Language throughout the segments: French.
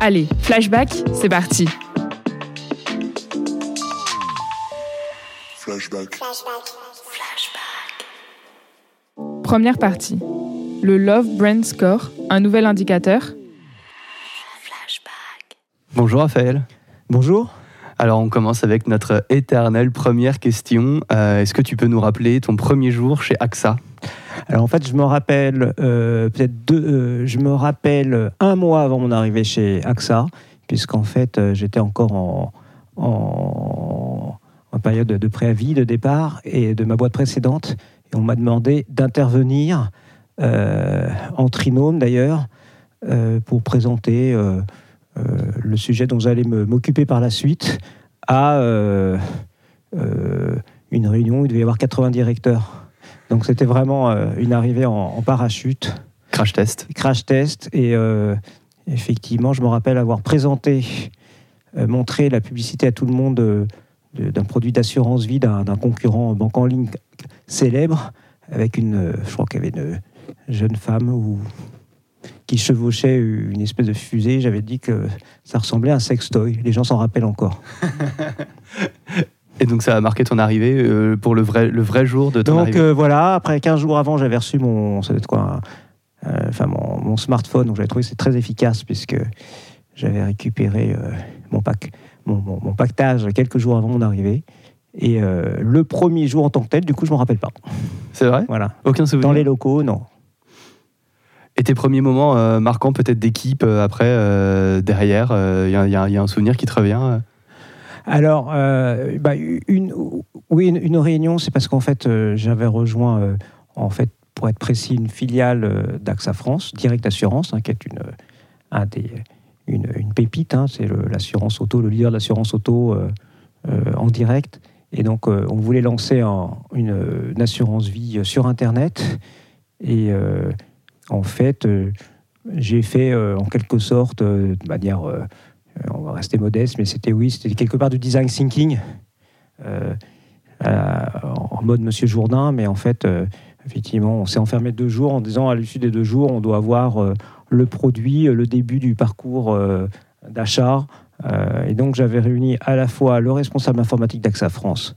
Allez, flashback, c'est parti. Flashback. Première partie. Le Love Brand Score, un nouvel indicateur. Bonjour Raphaël. Bonjour. Alors on commence avec notre éternelle première question. Euh, Est-ce que tu peux nous rappeler ton premier jour chez AXA Alors en fait, je me rappelle euh, euh, je me rappelle un mois avant mon arrivée chez AXA, puisqu'en fait euh, j'étais encore en, en, période de préavis de départ et de ma boîte précédente, et on m'a demandé d'intervenir en trinôme d'ailleurs pour présenter le sujet dont j'allais m'occuper par la suite à une réunion où il devait y avoir 80 directeurs. Donc c'était vraiment euh, une arrivée en, en parachute, Crash test. crash test. Et euh, effectivement, je me rappelle avoir présenté, euh, montré la publicité à tout le monde euh, de- d'un produit d'assurance vie d'un d'un concurrent banque en ligne célèbre, avec une, euh, je crois qu'il y avait une jeune femme ou qui chevauchait une espèce de fusée. J'avais dit que ça ressemblait à un sextoy. Les gens s'en rappellent encore. Et donc ça a marqué ton arrivée euh, pour le vrai, le vrai jour de ton Donc arrivée. euh, voilà, après 15 jours avant, j'avais reçu mon, ça doit être quoi, un- euh, enfin mon, mon smartphone. Donc j'avais trouvé que c'est très efficace puisque j'avais récupéré mon, pack, mon, mon- mon pactage quelques jours avant mon arrivée. Et le premier jour en tant que tel, du coup, je ne me rappelle pas. C'est vrai? Voilà. Aucun souvenir? Dans les locaux, non. Et tes premiers moments marquants peut-être d'équipe après, derrière, il y, a- y a- y a un souvenir qui te revient Alors, euh, bah, une, oui, une, réunion, c'est parce qu'en fait, euh, j'avais rejoint, euh, en fait, pour être précis, une filiale d'AXA France, Direct Assurance, hein, qui est une, une, pépite. hein, c'est l'assurance auto, le leader de l'assurance auto en direct. Et donc, on voulait lancer un- une, une assurance vie sur Internet. Et en fait, j'ai fait en quelque sorte, de manière on va rester modeste, mais c'était oui, c'était quelque part du design thinking, euh, euh, en mode Monsieur Jourdain, mais en fait, euh, effectivement, on s'est enfermé deux jours en disant à l'issue des deux jours, on doit avoir euh, le produit, euh, le début du parcours euh, d'achat. Euh, et donc, j'avais réuni à la fois le responsable informatique d'AXA France,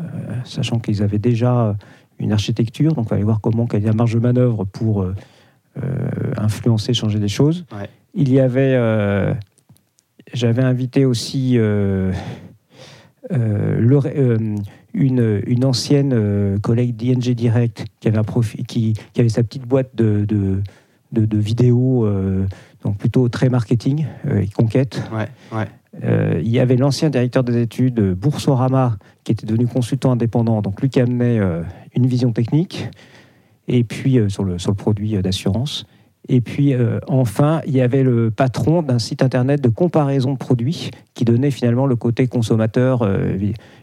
euh, sachant qu'ils avaient déjà une architecture, donc il fallait voir comment, quelle est la marge de manœuvre pour euh, euh, influencer, changer des choses. Ouais. Il y avait euh, j'avais invité aussi euh, euh, le- euh, une, une ancienne collègue d'ING Direct qui avait, un profi- qui, qui avait sa petite boîte de, de, de- de vidéos, donc plutôt très marketing et conquête. Ouais, ouais. Euh, il y avait l'ancien directeur des études, Boursorama, qui était devenu consultant indépendant, donc lui qui amenait euh, une vision technique, et puis euh, sur, le, sur le produit d'assurance. Et puis euh, enfin, il y avait le patron d'un site internet de comparaison de produits qui donnait finalement le côté consommateur. euh,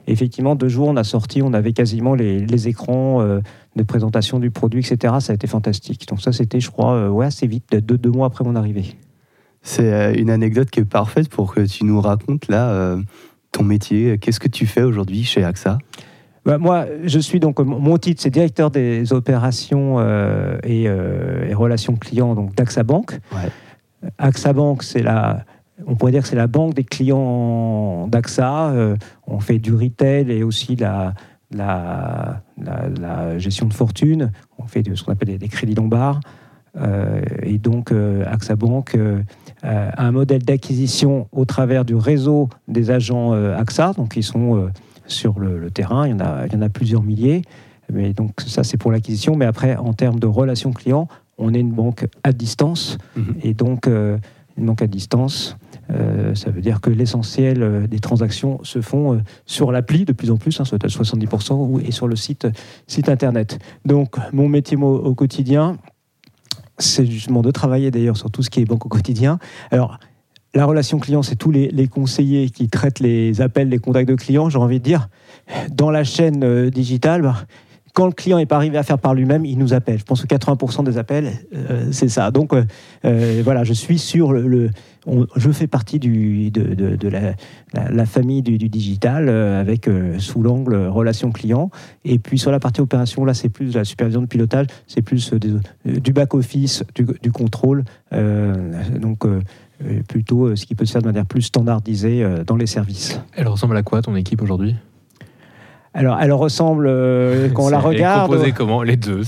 effectivement, deux jours, on a sorti, on avait quasiment les, écrans euh, de présentation du produit, etc. Ça a été fantastique. Donc ça, c'était, je crois, ouais, assez vite, deux, deux mois après mon arrivée. C'est une anecdote qui est parfaite pour que tu nous racontes là ton métier. Qu'est-ce que tu fais aujourd'hui chez AXA Bah, moi, je suis donc mon- titre, c'est directeur des opérations euh, et, euh, et relations clients donc d'AXA Bank. Ouais. AXA Bank, c'est la, on pourrait dire que c'est la banque des clients d'AXA. Euh, on fait du retail et aussi la, la, la- la gestion de fortune. On fait de, ce qu'on appelle des, des crédits lombards. Euh, et donc, euh, AXA Bank a un modèle d'acquisition au travers du réseau des agents AXA. Donc, ils sont sur le, le terrain. Il y, en a, il y en a plusieurs milliers. Mais donc, ça, c'est pour l'acquisition. Mais après, en termes de relations clients, on est une banque à distance. Mhm. Et donc, euh, une banque à distance, euh, ça veut dire que l'essentiel euh, des transactions se font euh, sur l'appli de plus en plus, hein, être à 70%, ou- et sur le site, site internet. Donc, mon métier mo- au quotidien, c'est justement de travailler d'ailleurs sur tout ce qui est banque au quotidien. Alors, la relation client, c'est tous les, conseillers qui traitent les appels, les contacts de clients. J'ai envie de dire, dans la chaîne euh, digitale, bah, quand le client n'est pas arrivé à faire par lui-même, il nous appelle. Je pense que 80% des appels, euh, c'est ça. Donc euh, voilà, je suis sur le. je fais partie de, la, famille du, digital avec sous l'angle relation client. Et puis sur la partie opération, là, c'est plus la supervision de pilotage, c'est plus du back-office, du, du contrôle. donc plutôt euh, ce qui peut se faire de manière plus standardisée euh, dans les services. Elle ressemble à quoi ton équipe aujourd'hui? Alors, elle ressemble, euh, quand on la regarde. composée comment Les deux.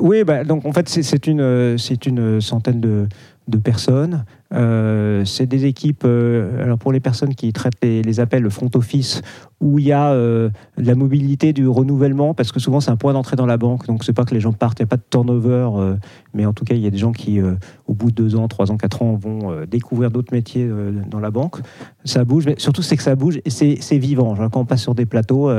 Oui, bah, donc en fait, c'est- une, euh, c'est une centaine de, de personnes. Euh, c'est des équipes, euh, alors pour les personnes qui traitent les, les appels, le front office, où il y a euh, la mobilité, du renouvellement, parce que souvent c'est un point d'entrée dans la banque, donc c'est pas que les gens partent, il n'y a pas de turnover, euh, mais en tout cas il y a des gens qui, euh, au bout de deux ans, trois ans, quatre ans, vont euh, découvrir d'autres métiers dans la banque. Ça bouge, mais surtout c'est que ça bouge et c'est vivant. Quand on passe sur des plateaux,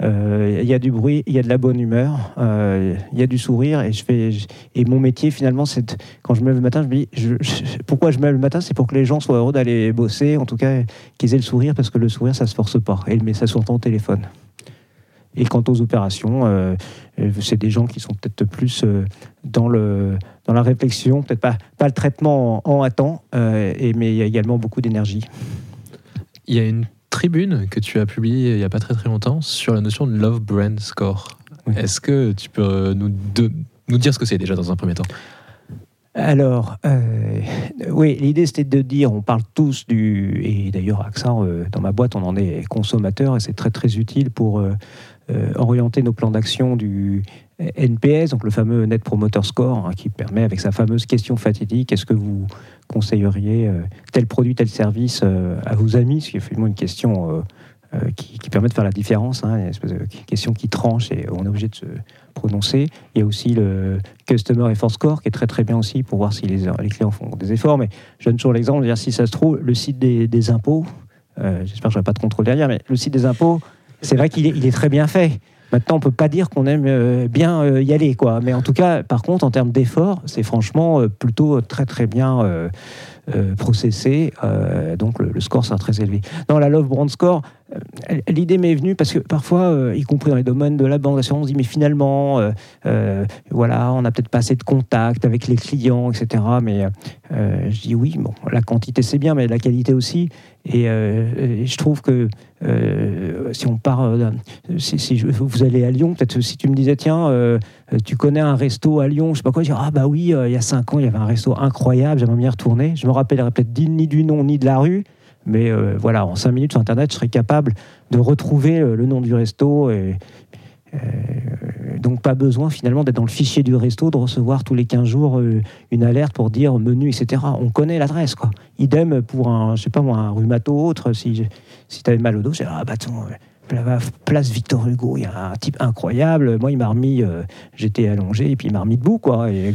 il y a du bruit, il y a de la bonne humeur, il y a du sourire, et je fais, et mon métier finalement, c'est quand je me lève le matin, je me dis, pourquoi je me lève le matin, c'est pour que les gens soient heureux d'aller bosser, en tout cas qu'ils aient le sourire, parce que le sourire, ça se force pas, et le message s'entend au téléphone. Et quant aux opérations, euh, euh, c'est des gens qui sont peut-être plus euh, dans, le, dans la réflexion, peut-être pas, pas le traitement en, en à temps, euh, et, mais il y a également beaucoup d'énergie. Il y a une tribune que tu as publiée il n'y a pas très très longtemps sur la notion de Love Brand Score. Oui. Est-ce que tu peux nous, de- nous dire ce que c'est déjà dans un premier temps? Alors, euh, oui, l'idée c'était de dire, on parle tous du, et d'ailleurs AXA, euh, dans ma boîte, on en est consommateur et c'est très très utile pour euh, euh, orienter nos plans d'action du NPS, donc le fameux Net Promoter Score, hein, qui permet avec sa fameuse question fatidique, est-ce que vous conseilleriez tel produit, tel service à vos amis, ce qui est finalement une question qui, qui permet de faire la différence, hein, une espèce de question qui tranche et on est obligé de se prononcer. Il y a aussi le Customer Effort Score qui est très très bien aussi pour voir si les, clients font des efforts. Mais je donne toujours l'exemple, dire si ça se trouve, le site des, impôts, euh, j'espère que je n'aurai pas de contrôle derrière, mais le site des impôts, c'est vrai qu'il est, très bien fait. Maintenant, on peut pas dire qu'on aime euh, bien euh, y aller, quoi. Mais en tout cas, par contre, en termes d'effort, c'est franchement euh, plutôt très très bien euh, processé. Euh, donc le, le score sera très élevé. Dans la Love Brand Score, euh, l'idée m'est venue parce que parfois, y compris dans les domaines de la banque on se dit mais finalement, voilà, on n'a peut-être pas assez de contact avec les clients, etc. Mais je dis oui, bon, la quantité c'est bien, mais la qualité aussi. Et, je trouve que si on part, si, vous allez à Lyon, peut-être si tu me disais tiens, tu connais un resto à Lyon, je sais pas quoi, je dis ah bah oui, euh, il y a cinq ans il y avait un resto incroyable, j'aimerais bien retourner. Je me rappellerai peut-être ni du nom ni de la rue. Mais euh, voilà, en cinq minutes sur Internet, je serais capable de retrouver euh, le nom du resto. Et, euh, donc, pas besoin finalement d'être dans le fichier du resto, de recevoir tous les 15 jours euh, une alerte pour dire menu, etc. On connaît l'adresse, quoi. Idem pour un, je sais pas moi, un rhumato autre. Si, si tu avais mal au dos, dis, ah bah attends, euh, place Victor Hugo, il y a un type incroyable. Moi, il m'a remis, euh, j'étais allongé, et puis il m'a remis debout, quoi. Euh,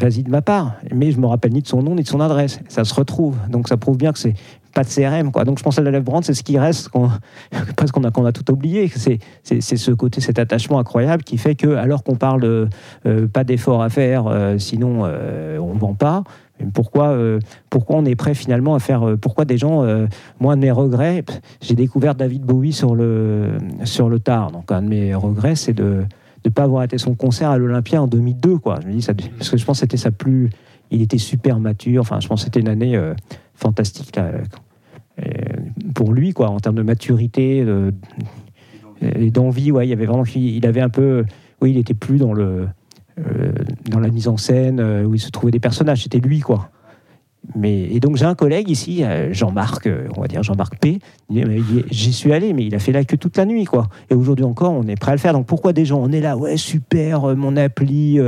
vas-y de ma part. Mais je me rappelle ni de son nom ni de son adresse. Ça se retrouve. Donc ça prouve bien que c'est pas de CRM. Quoi. Donc je pense à la Lèvre c'est ce qui reste, parce qu'on a, tout oublié. C'est, ce côté, cet attachement incroyable qui fait que, alors qu'on parle euh, pas d'effort à faire, sinon on vend pas. Pourquoi, euh, pourquoi on est prêt finalement à faire euh, Pourquoi des gens, euh, moi, de mes regrets, j'ai découvert David Bowie sur le, sur le tard. Donc, un de mes regrets, c'est de ne pas avoir été son concert à l'Olympia en 2002. Quoi. Je me dis, parce que je pense que c'était sa plus. Il était super mature. Enfin, je pense que c'était une année fantastique pour lui, quoi, en termes de maturité et d'envie. Ouais, il y avait vraiment. Il avait un peu. Oui, il était plus dans le. Dans la mise en scène euh, où il se trouvait des personnages, c'était lui quoi. Mais, et donc j'ai un collègue ici, euh, Jean-Marc, euh, on va dire Jean-Marc P. J'y suis allé, mais il a fait la queue toute la nuit, quoi. Et aujourd'hui encore, on est prêt à le faire. Donc pourquoi des gens On est là, ouais, super, mon appli,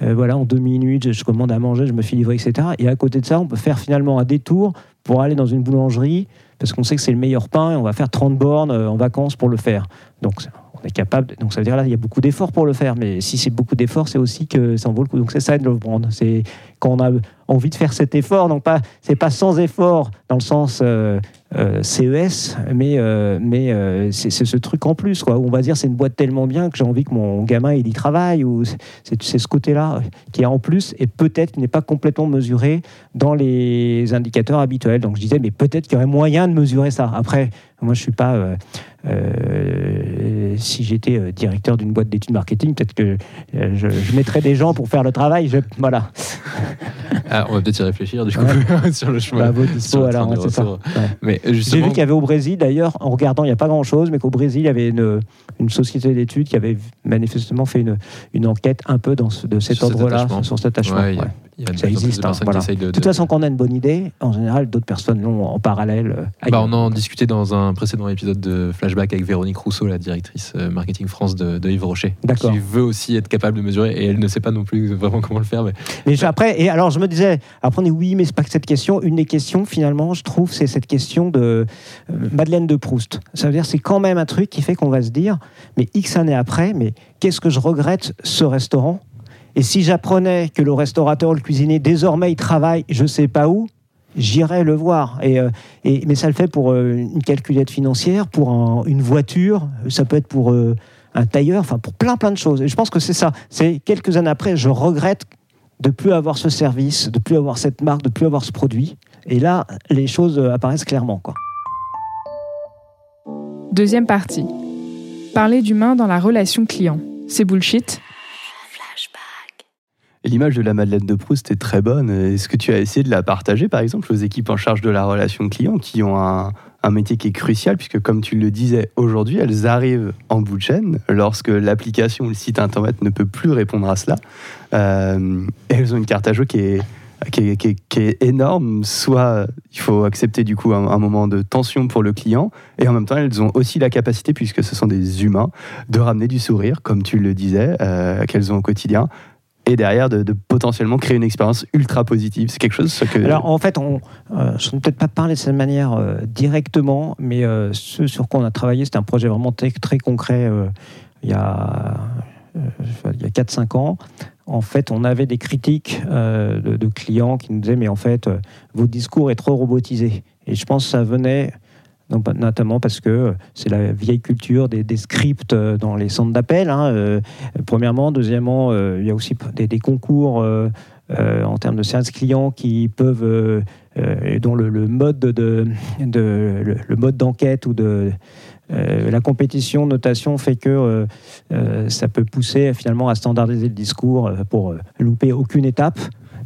voilà, en deux minutes, je commande à manger, je me fais livrer, etc. Et à côté de ça, on peut faire finalement un détour pour aller dans une boulangerie, parce qu'on sait que c'est le meilleur pain, et on va faire 30 bornes en vacances pour le faire. Donc capable. donc ça veut dire là, il y a beaucoup d'efforts pour le faire. Mais si c'est beaucoup d'efforts, c'est aussi que ça en vaut le coup. Donc c'est ça, de prendre. C'est quand on a envie de faire cet effort. Donc pas, c'est pas sans effort dans le sens euh, euh, CES, mais euh, mais c'est ce truc en plus quoi. Où on va dire c'est une boîte tellement bien que j'ai envie que mon gamin il y travaille. Ou c'est- ce côté-là qui est en plus et peut-être qui n'est pas complètement mesuré dans les indicateurs habituels. Donc je disais mais peut-être qu'il y aurait moyen de mesurer ça. Après moi je suis pas si j'étais directeur d'une boîte d'études marketing, peut-être que je, mettrais des gens pour faire le travail. Voilà. Ah, on va peut-être y réfléchir du coup sur le chemin. Bah, dispo, alors, ça. Ouais. Mais J'ai vu qu'il y avait au Brésil, d'ailleurs, en regardant, il n'y a pas grand-chose, mais qu'au Brésil, il y avait une, une société d'études qui avait manifestement fait une, une enquête un peu dans ce- de cet Sur cet ordre-là, attachement. sur cet attachement. Il y a- Ça existe, hein, voilà. de. De toute façon, quand on a une bonne idée, en général, d'autres personnes l'ont en parallèle. euh, Bah, on en discutait dans un précédent épisode de Flashback avec Véronique Rousseau, la directrice euh, marketing France de, de Yves Rocher, qui veut aussi être capable de mesurer et elle ne sait pas non plus vraiment comment le faire. Mais après, et alors je me disais, après on dit oui, mais c'est pas que cette question. Une des questions, finalement, je trouve, c'est cette question de euh, Madeleine de Proust. Ça veut dire, c'est quand même un truc qui fait qu'on va se dire, mais X années après, mais qu'est-ce que je regrette ce restaurant? Et si j'apprenais que le restaurateur, le cuisinier, désormais, il travaille, je sais pas où. J'irais le voir. Et, euh, mais ça le fait pour euh, une calculette financière, pour un- une voiture, ça peut être pour euh, un tailleur, enfin pour plein plein de choses. Et je pense que c'est ça. C'est quelques années après, je regrette de plus avoir ce service, de plus avoir cette marque, de plus avoir ce produit. Et là, les choses apparaissent clairement. Quoi. Deuxième partie. Parler d'humain dans la relation client. C'est bullshit L'image de la Madeleine de Proust est très bonne. Est-ce que tu as essayé de la partager, par exemple, aux équipes en charge de la relation client, qui ont un, métier qui est crucial, puisque comme tu le disais aujourd'hui, elles arrivent en bout de chaîne lorsque l'application ou le site internet ne peut plus répondre à cela. Euh, elles ont une carte à jouer qui est, énorme. Soit il faut accepter du coup un, un moment de tension pour le client, et en même temps elles ont aussi la capacité, puisque ce sont des humains, de ramener du sourire, comme tu le disais, euh, qu'elles ont au quotidien et derrière de, potentiellement créer une expérience ultra positive. C'est quelque chose que Alors en fait, on, euh, je ne peut-être pas parler de cette manière euh, directement, mais euh, ce sur quoi on a travaillé, c'était un projet vraiment très, concret il y a, il a 4-5 ans. En fait, on avait des critiques de, de clients qui nous disaient mais en fait, votre discours est trop robotisé. Et je pense que ça venait notamment parce que euh, c'est la vieille culture des, scripts euh, dans les centres d'appel. hein, euh, premièrement, deuxièmement, il y a aussi des, concours en termes de service client qui peuvent, dont le, mode de, le, mode d'enquête ou de la compétition notation fait que ça peut pousser finalement à standardiser le discours pour louper aucune étape.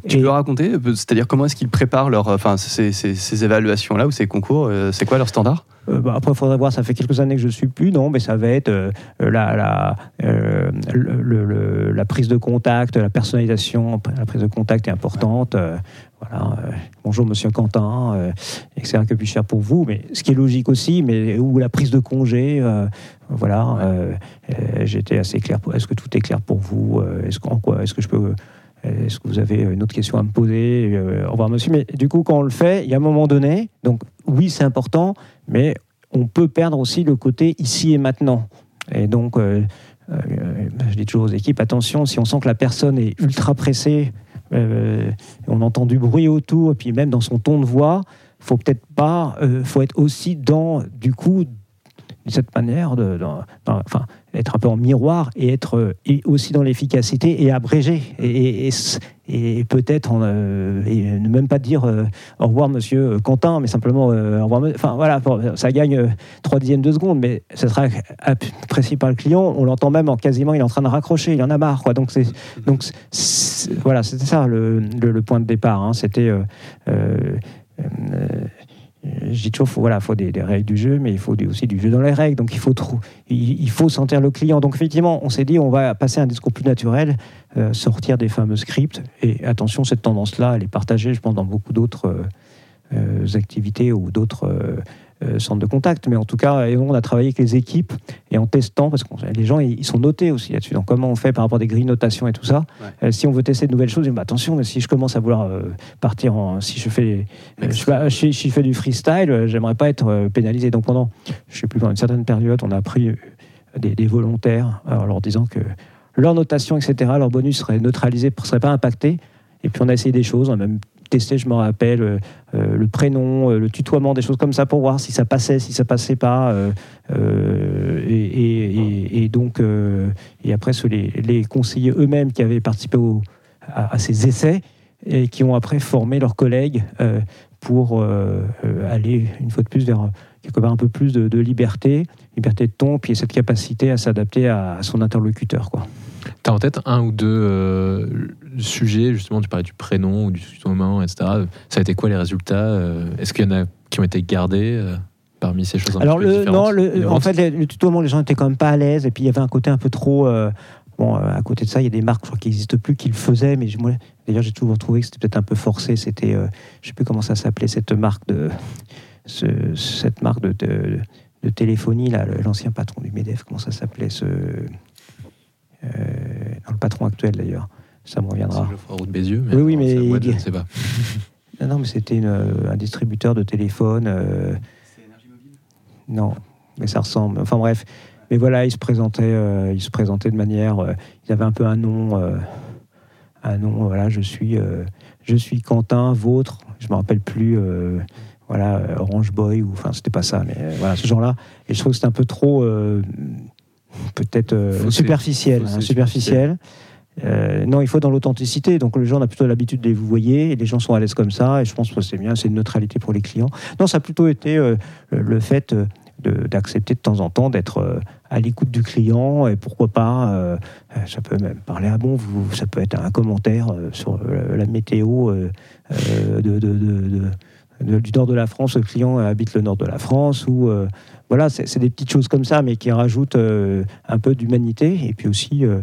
Tu peux raconter, euh, c'est-à-dire comment est-ce qu'ils préparent leur, enfin, ces, ces- ces évaluations-là ou ces concours euh, C'est quoi leur standard? Euh, bah, après, il faudrait voir, ça fait quelques années que je ne suis plus, non, mais ça va être euh, la, la, euh, le- le- le- la prise de contact, la personnalisation, la prise de contact est importante. euh, voilà, euh, bonjour Monsieur Quentin, euh, etc. Que puis-je faire pour vous? Mais ce qui est logique aussi, mais ou la prise de congé, euh, voilà. euh, euh, J'étais assez clair. pour- Est-ce que tout est clair pour vous? Euh, Est-ce qu'en quoi Est-ce que je peux euh, est-ce que vous avez une autre question à me poser? Euh, Au revoir, monsieur. Mais du coup, quand on le fait, il y a un moment donné, donc oui, c'est important, mais on peut perdre aussi le côté ici et maintenant. Et donc, euh, euh, je dis toujours aux équipes, attention, si on sent que la personne est ultra pressée, euh, on entend du bruit autour, et puis même dans son ton de voix, faut peut-être pas, euh, faut être aussi dans, du coup, cette manière, de, enfin, être un peu en miroir et être euh, aussi dans l'efficacité et abrégé. Et, peut-être, euh, ne même pas dire euh, au revoir, monsieur Quentin, mais simplement au revoir. Enfin, voilà, ça gagne trois dixièmes de seconde, mais ça sera apprécié par le client. On l'entend même en quasiment, il est en train de raccrocher, il en a marre. Donc, voilà, c'était ça le point de départ. hein. C'était. Euh, je dis toujours, faut, voilà, faut des, règles du jeu, mais il faut aussi du jeu dans les règles. Donc il faut, il, faut sentir le client. Donc effectivement, on s'est dit, on va passer à un discours plus naturel, euh, sortir des fameux scripts. Et attention, cette tendance-là, elle est partagée, je pense, dans beaucoup d'autres euh, activités ou d'autres euh, centres de contact. Mais en tout cas, et on a travaillé avec les équipes et en testant, parce que les gens, ils sont notés aussi là-dessus. Donc comment on fait par rapport à des grilles de notation et tout ça Euh, Si on veut tester de nouvelles choses, bah, attention, mais si je commence à vouloir euh, partir en... Si je fais, euh, je, si, si je fais du freestyle, j'aimerais pas être pénalisé. Donc pendant, je sais plus, pendant une certaine période, on a pris des, des volontaires en leur disant que leur notation, etc., leur bonus serait neutralisé, ne serait pas impacté. Et puis on a essayé des choses, on a même testé, je me rappelle, euh, euh, le prénom, euh, le tutoiement, des choses comme ça pour voir si ça passait, si ça passait pas. et, donc, et après, les, les conseillers eux-mêmes qui avaient participé à, ces essais et qui ont après formé leurs collègues pour aller, une fois de plus, vers quelque part un peu plus de liberté, liberté de ton, puis cette capacité à s'adapter à, son interlocuteur. Quoi. T'as en tête un ou deux euh, sujets, justement, tu parlais du prénom ou du tutoiement, etc. Ça a été quoi les résultats euh, Est-ce qu'il y en a qui ont été gardés euh, parmi ces choses un Alors, le, non, le- en fait, le, le tutoiement, les gens étaient quand même pas à l'aise, et puis il y avait un côté un peu trop. euh, bon, euh, à côté de ça, il y a des marques je crois, qui n'existent plus qui le faisaient, mais moi, d'ailleurs, j'ai toujours trouvé que c'était peut-être un peu forcé. C'était, euh, je sais plus comment ça s'appelait, cette marque de. ce- cette marque de, de, de téléphonie, là, l'ancien patron du MEDEF, comment ça s'appelait ce, euh, non, Le patron actuel, d'ailleurs. Ça me reviendra. C'est de Bézieux, mais, Oui, mais boîte, il- je ne sais pas. Non, non, mais c'était une, euh, un distributeur de téléphone. euh, Non, mais ça ressemble. Enfin bref. Mais voilà, il se présentait, euh, il se présentait de manière. euh, ils avaient un peu un nom. euh, un nom, voilà, je suis, euh, je suis Quentin, vôtre. Je me rappelle plus. Voilà, euh, Orange Boy, ou enfin, c'était pas ça, mais euh, voilà, ce genre-là. Et je trouve que c'était un peu trop. euh, Peut-être superficiel. Hein, superficiel. Euh, non, il faut dans l'authenticité. Donc, les gens ont plutôt l'habitude de les vous voyez, et les gens sont à l'aise comme ça. Et je pense que c'est bien, c'est une neutralité pour les clients. Non, ça a plutôt été euh, le le fait de- d'accepter de, temps en temps d'être euh, à l'écoute du client. Et pourquoi pas, ça peut même parler à bon, vous, ça peut être un commentaire sur la météo de, de- de- du nord de la France. Le client habite le nord de la France. Ou euh, voilà, c'est des petites choses comme ça, mais qui rajoutent euh, un peu d'humanité. Et puis aussi. euh,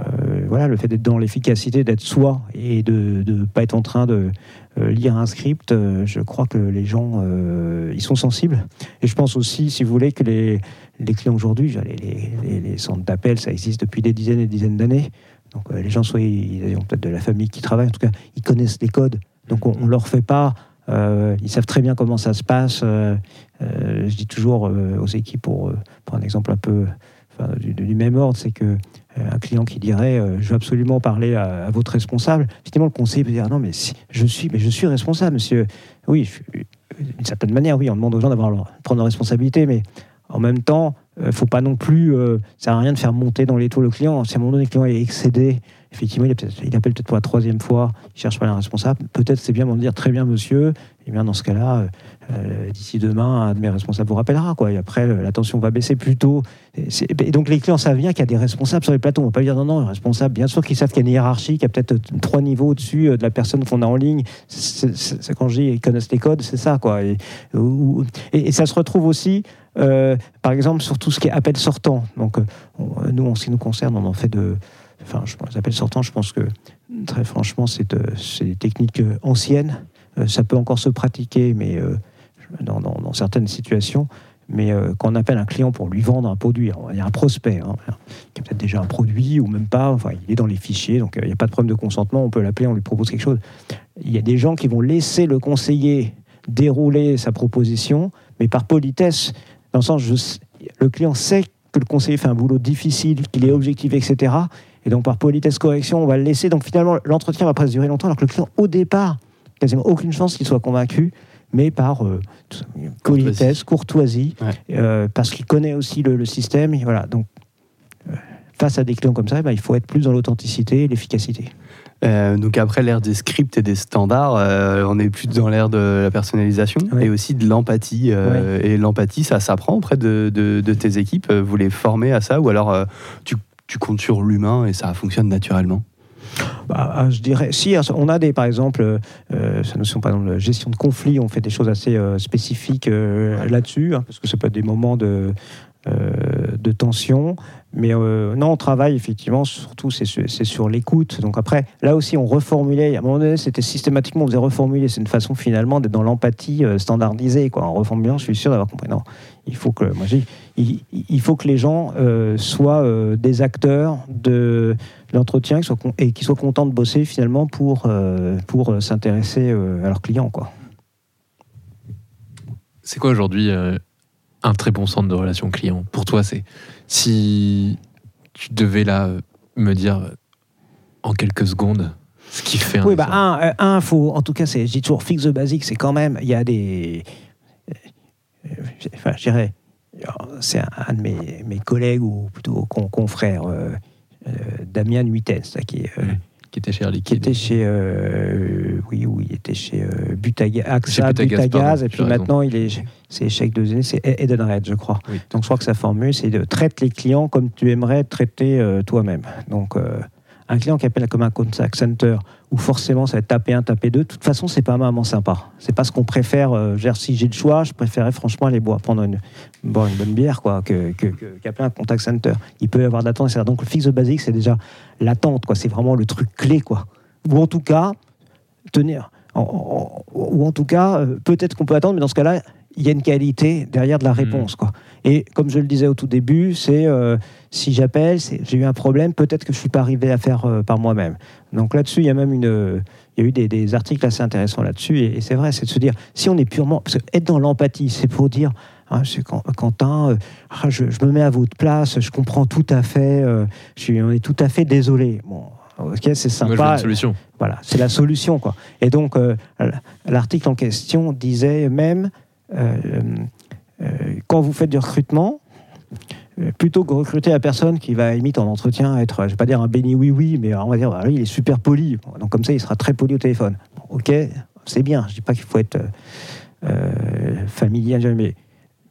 euh, voilà, le fait d'être dans l'efficacité, d'être soi et de ne pas être en train de euh, lire un script, euh, je crois que les gens, euh, ils sont sensibles. Et je pense aussi, si vous voulez, que les, clients aujourd'hui, les, les- centres d'appel, ça existe depuis des dizaines et des dizaines d'années. Donc euh, les gens, soit ils ont peut-être de la famille qui travaille, en tout cas, ils connaissent les codes. Donc on ne leur fait pas. Euh, ils savent très bien comment ça se passe. Euh, euh, je dis toujours aux équipes, pour, un exemple un peu du, même ordre, c'est que un client qui dirait je veux absolument parler à, votre responsable, effectivement le conseiller peut dire non mais je suis responsable monsieur. Oui, d'une certaine manière oui, on demande aux gens d'avoir prendre leurs responsabilités, mais en même temps, il faut pas non plus, ça sert à rien de faire monter dans les taux le client. Si à un moment donné le client est excédé, effectivement il, appelle peut-être pour la troisième fois, il cherche pas un responsable. Peut-être c'est bien de dire très bien monsieur. Et bien dans ce cas-là, euh, euh, d'ici demain, un de mes responsables vous rappellera. Et après la tension va baisser plus tôt. Et, donc les clients savent bien qu'il y a des responsables sur les plateaux. On ne va pas dire non, non, le responsable, bien sûr qu'ils savent qu'il y a une hiérarchie, qu'il y a peut-être euh, trois niveaux au-dessus de la personne qu'on a en ligne. Quand je dis ils connaissent les codes, c'est ça. Et, ça se retrouve aussi, par exemple, sur tout ce qui est appel sortant. Donc on- nous, en ce qui nous concerne, on en fait de... Enfin, je, les appels sortants, je pense que très franchement, c'est, euh, des techniques euh, anciennes. Euh, ça peut encore se pratiquer, mais dans, certaines situations. Mais euh, quand on appelle un client pour lui vendre un produit, alors, il y a un prospect hein, qui a peut-être déjà un produit ou même pas, enfin il est dans les fichiers, donc il n'y a pas de problème de consentement, on peut l'appeler, on lui propose quelque chose. Il y a des gens qui vont laisser le conseiller dérouler sa proposition, mais par politesse, dans le sens, je le client sait que le conseiller fait un boulot difficile, qu'il est objectif, etc. Et donc par politesse correction, on va le laisser. Donc finalement, l'entretien va presque durer longtemps, alors que le client, au départ, quasiment aucune chance qu'il soit convaincu, mais par euh, politesse, courtoisie, Ouais. euh, parce qu'il connaît aussi le, le système. Et voilà. Donc, euh, face à des clients comme ça, eh ben, il faut être plus dans l'authenticité et l'efficacité. Euh, donc après l'ère des scripts et des standards, euh, on est plus dans l'ère de la personnalisation Ouais. et aussi de l'empathie. euh, Et l'empathie, ça s'apprend auprès de, de- de tes équipes. Vous les formez à ça ou alors tu, tu comptes sur l'humain et ça fonctionne naturellement Bah, ah, je dirais, si, on a des, par exemple, euh, euh, sa notion, par exemple, gestion de conflit, on fait des choses assez euh, spécifiques euh, là-dessus, hein, parce que ça peut être des moments de, de tension. Mais euh, non, on travaille effectivement, surtout, c'est sur, c'est sur l'écoute. Donc après, là aussi, on reformulait. À un moment donné, c'était systématiquement, on faisait reformuler. C'est une façon finalement d'être dans l'empathie standardisée. Quoi. En reformulant, je suis sûr d'avoir compris. Non, il faut que, moi, j'ai- il, il faut que les gens euh, soient euh, des acteurs de l'entretien et qu'ils soient contents de bosser finalement pour, euh, pour s'intéresser à leurs clients. Quoi. C'est quoi aujourd'hui un très bon centre de relation client Pour toi, c'est si tu devais là me dire en quelques secondes Ce qui fait un. Oui, bah, un, un, faut, en tout cas, c'est, je dis toujours fixe the basic, c'est quand même, il y a des. Enfin, je dirais, c'est un, un de mes, mes collègues ou plutôt con- confrères, euh, euh, Damien Nuitez, ça, qui, euh, qui était chez Air qui Liquide. était chez. oui, oui, il était chez AXA, Butagaz, Butagaz, et puis raison. maintenant, il est, c'est chèque de c'est Edenred, je crois. Oui. Donc, je crois que sa formule, c'est de traite les clients comme tu aimerais euh, toi-même. Donc, un client qui appelle comme un contact center, où forcément ça va être taper un, taper deux, de toute façon, c'est pas vraiment sympa. C'est pas ce qu'on préfère. euh, si j'ai le choix, je préférais franchement aller boire, prendre une, boire une bonne bière, quoi, un contact center. Il peut y avoir d'attente, etc. Donc, le fixe basique, c'est déjà l'attente, quoi. C'est vraiment le truc clé, quoi. Ou en tout cas, tenir. en- en- ou en tout cas, euh, peut-être qu'on peut attendre, mais dans ce cas-là, il y a une qualité derrière de la réponse. Quoi. Et comme je le disais au tout début, c'est euh, si j'appelle, j'ai eu un problème, peut-être que je ne suis pas arrivé à faire euh, par moi-même. Donc là-dessus, il y a même une, euh, il y a eu des, des articles assez intéressants là-dessus. Et, et c'est vrai, c'est de se dire, si on est purement. Parce que être dans l'empathie, c'est pour dire. Ah, c'est Quentin, euh, ah, je, je me mets à votre place, je comprends tout à fait, je suis, on est tout à fait désolé. Bon, ok, c'est Moi, sympa. une solution. Voilà, c'est la solution. Quoi. Et donc, l'article en question disait même, quand vous faites du recrutement, euh, plutôt que recruter la personne qui va, limite, en entretien, être, je vais pas dire un béni oui-oui, mais on va dire, bah, il est super poli. Donc, comme ça, il sera très poli au téléphone. Ok, c'est bien. Je dis pas qu'il faut être euh, euh, familier, mais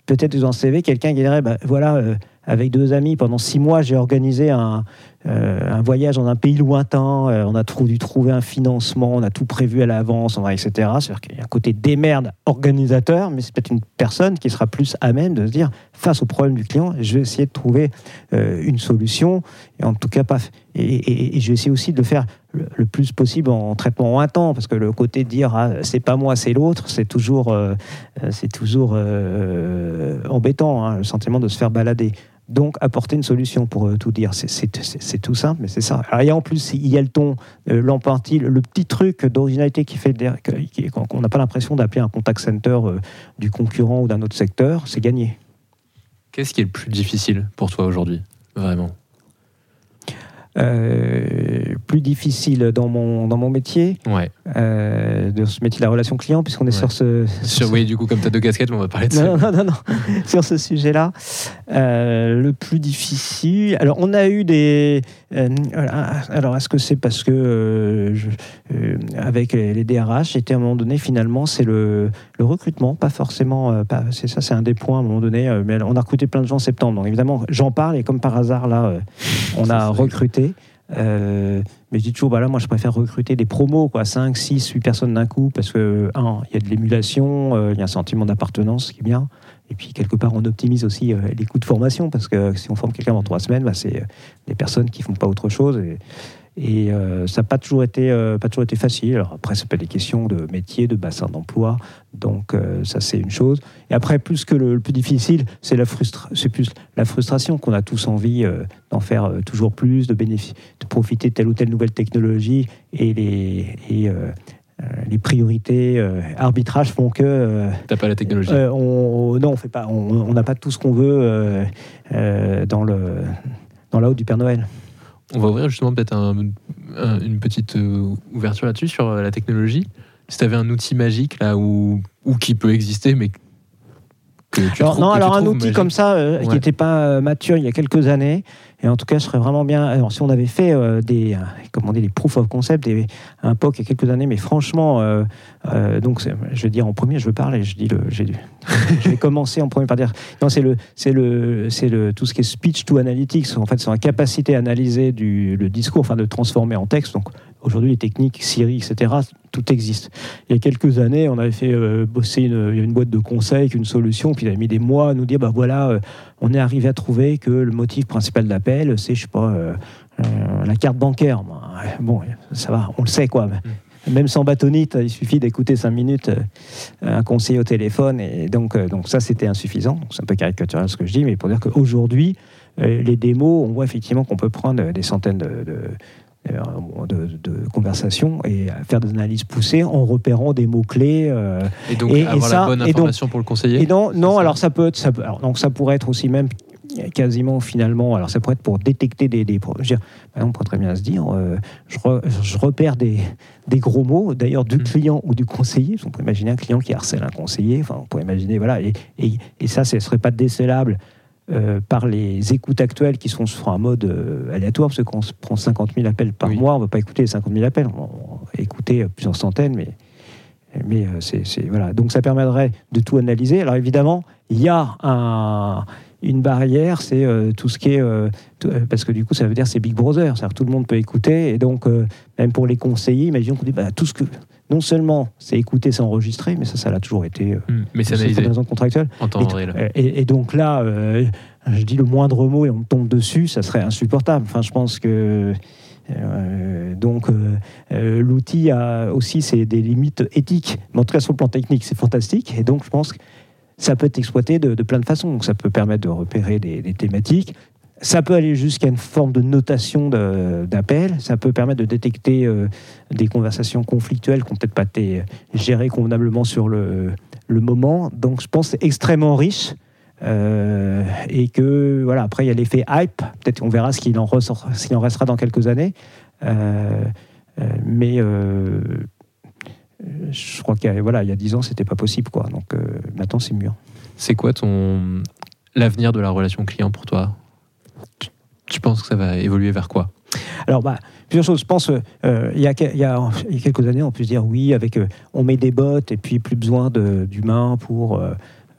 peut-être dans le CV, quelqu'un qui dirait, bah, voilà, euh, avec deux amis, pendant six mois, j'ai organisé un, euh, voyage dans un pays lointain, euh, on a dû trouver un financement, on a tout prévu à l'avance, etc. C'est-à-dire qu'il y a un côté démerde organisateur, mais c'est peut-être une personne qui sera plus à même de se dire, face au problème du client, je vais essayer de trouver euh, une solution, et en tout cas pas... Et, je vais essayer aussi de le faire le, plus possible en traitement en temps, parce que le côté de dire, ah, c'est pas moi, c'est l'autre, c'est toujours, c'est toujours embêtant, hein, le sentiment de se faire balader. Donc, apporter une solution pour euh, tout dire. C'est- tout simple, mais c'est ça. Alors, il y a en plus, il y a le ton, euh, l'empathie, le, petit truc d'originalité qui fait qu'on n'a pas l'impression d'appeler un contact center euh, du concurrent ou d'un autre secteur, c'est gagné. Qu'est-ce qui est le plus difficile pour toi aujourd'hui Vraiment? Euh, plus difficile dans mon, dans mon métier, Ouais. Euh, de ce métier de la relation client, puisqu'on est Ouais. sur ce. Sur, oui, du coup, comme tu as deux casquettes, on va parler de ça. Non, non, non, non. sur ce sujet-là. Euh, le plus difficile. Alors, on a eu des. euh, alors, est-ce que c'est parce que, je- avec les DRH, c'était à un moment donné, finalement, c'est le, le recrutement, pas forcément. pas, c'est ça, c'est un des points à un moment donné. mais on a recruté plein de gens en septembre. Donc, évidemment, j'en parle et comme par hasard, là, on a recruté. Euh, mais je dis toujours, bah là, moi, je préfère recruter des promos, quoi, 5, 6, 8 personnes d'un coup, parce que, un, il y a de l'émulation, euh, il y a un sentiment d'appartenance qui est bien. Et puis, quelque part, on optimise aussi euh, les coûts de formation, parce que si on forme quelqu'un dans trois semaines, bah, c'est euh, des personnes qui font pas autre chose. Et, euh, ça n'a pas toujours été, euh, pas toujours été facile. Alors après, ça peut être des questions de métier, de bassin d'emploi. Donc euh, ça, c'est une chose. Et après, plus que le, le plus difficile, c'est la frustra- c'est plus la frustration qu'on a tous envie d'en faire toujours plus, de profiter de telle ou telle nouvelle technologie et les et, les priorités arbitrages font que T'as pas la technologie. on, on- non, on fait pas, on on n'a pas tout ce qu'on veut dans le dans la haute du Père Noël. On va ouvrir justement peut-être un- un- une petite euh, ouverture là-dessus sur euh, la technologie. Si tu avais un outil magique là ou ou qui peut exister mais que tu Alors, trouves- non, que tu alors un outil magique. comme ça euh, qui n'était pas mature il y a quelques années, et en tout cas, je serais vraiment bien. Alors, si on avait fait euh, des, euh, comment dire, des proof of concept, des, un POC il y a quelques années, mais franchement, euh, donc je vais dire en premier, je veux parler, je dis j'ai dû- je vais commencer en premier par dire, non, c'est le, c'est le, c'est le, tout ce qui est speech to analytics. En fait, c'est la capacité à analyser du, le discours, enfin de transformer en texte. Donc aujourd'hui, les techniques Siri, etc., tout existe. Il y a quelques années, on avait fait bosser une, a une boîte de conseils, avec une solution, puis il avait mis des mois à nous dire, bah voilà, on est arrivé à trouver que le motif principal d'appel, c'est, je sais pas, euh, euh, la carte bancaire. Bon, ça va, on le sait quoi. Même sans bâtonnite, il suffit d'écouter cinq minutes euh, un conseiller au téléphone. Et donc, donc ça, c'était insuffisant. C'est un peu caricatural ce que je dis, mais pour dire qu'aujourd'hui, les démos, on voit effectivement qu'on peut prendre des centaines de, de, de- de conversations et faire des analyses poussées en repérant des mots-clés. euh, Et donc Et- et avoir ça- la bonne donc- information pour le conseiller. et non, non ça alors ça peut être, ça peut, alors, donc ça pourrait être aussi même quasiment finalement, alors ça pourrait être pour détecter des, des je veux dire, par exemple, on pourrait très bien se dire, euh, je, re- je repère des, des gros mots, d'ailleurs du Mm. client ou du conseiller, on peut imaginer un client qui harcèle un conseiller, enfin on pourrait imaginer, voilà, et, et, et ça, ce ne serait pas décélable euh, par les écoutes actuelles qui sont sur un mode euh, aléatoire, parce que quand on se prend 50 000 appels par Oui. mois, on ne va pas écouter les 50 000 appels, on va écouter euh, plusieurs centaines, mais, mais euh, c'est, voilà. Donc ça permettrait de tout analyser. Alors évidemment, il y a un- une barrière, c'est tout ce qui est... tout- parce que du coup, ça veut dire c'est Big Brother, c'est-à-dire tout le monde peut écouter, et donc même pour les conseillers, imaginons qu'on dit, bah, tout ce que... Non seulement c'est écouter, c'est enregistrer, mais ça, ça l'a toujours été... euh, Hmm, Mais c'est analysé raison contractuelle. en temps Et, et- et donc là, euh, je dis le moindre mot et on me tombe dessus, ça serait insupportable. Enfin, je pense que euh, donc l'outil a aussi ses, des limites éthiques, mais en tout cas sur le plan technique, c'est fantastique. Et donc je pense que ça peut être exploité de, de plein de façons. Donc ça peut permettre de repérer des, des thématiques. Ça peut aller jusqu'à une forme de notation d'appel. Ça peut permettre de détecter euh, des conversations conflictuelles qui n'ont peut-être pas été gérées convenablement sur le, moment. Donc je pense que c'est extrêmement riche. Euh, et que voilà après il y a l'effet hype peut-être on verra ce qu'il en ressort en restera dans quelques années Euh, mais je crois qu'il y a voilà il y a dix ans c'était pas possible quoi donc maintenant c'est mûr C'est quoi ton l'avenir de la relation client pour toi? Tu, penses que ça va évoluer vers quoi? Alors, bah, plusieurs choses. Je pense, euh, il, y a, que- il, y a, quelques années, on peut se dire oui, avec, euh, on met des bots et puis plus besoin d'humains pour euh,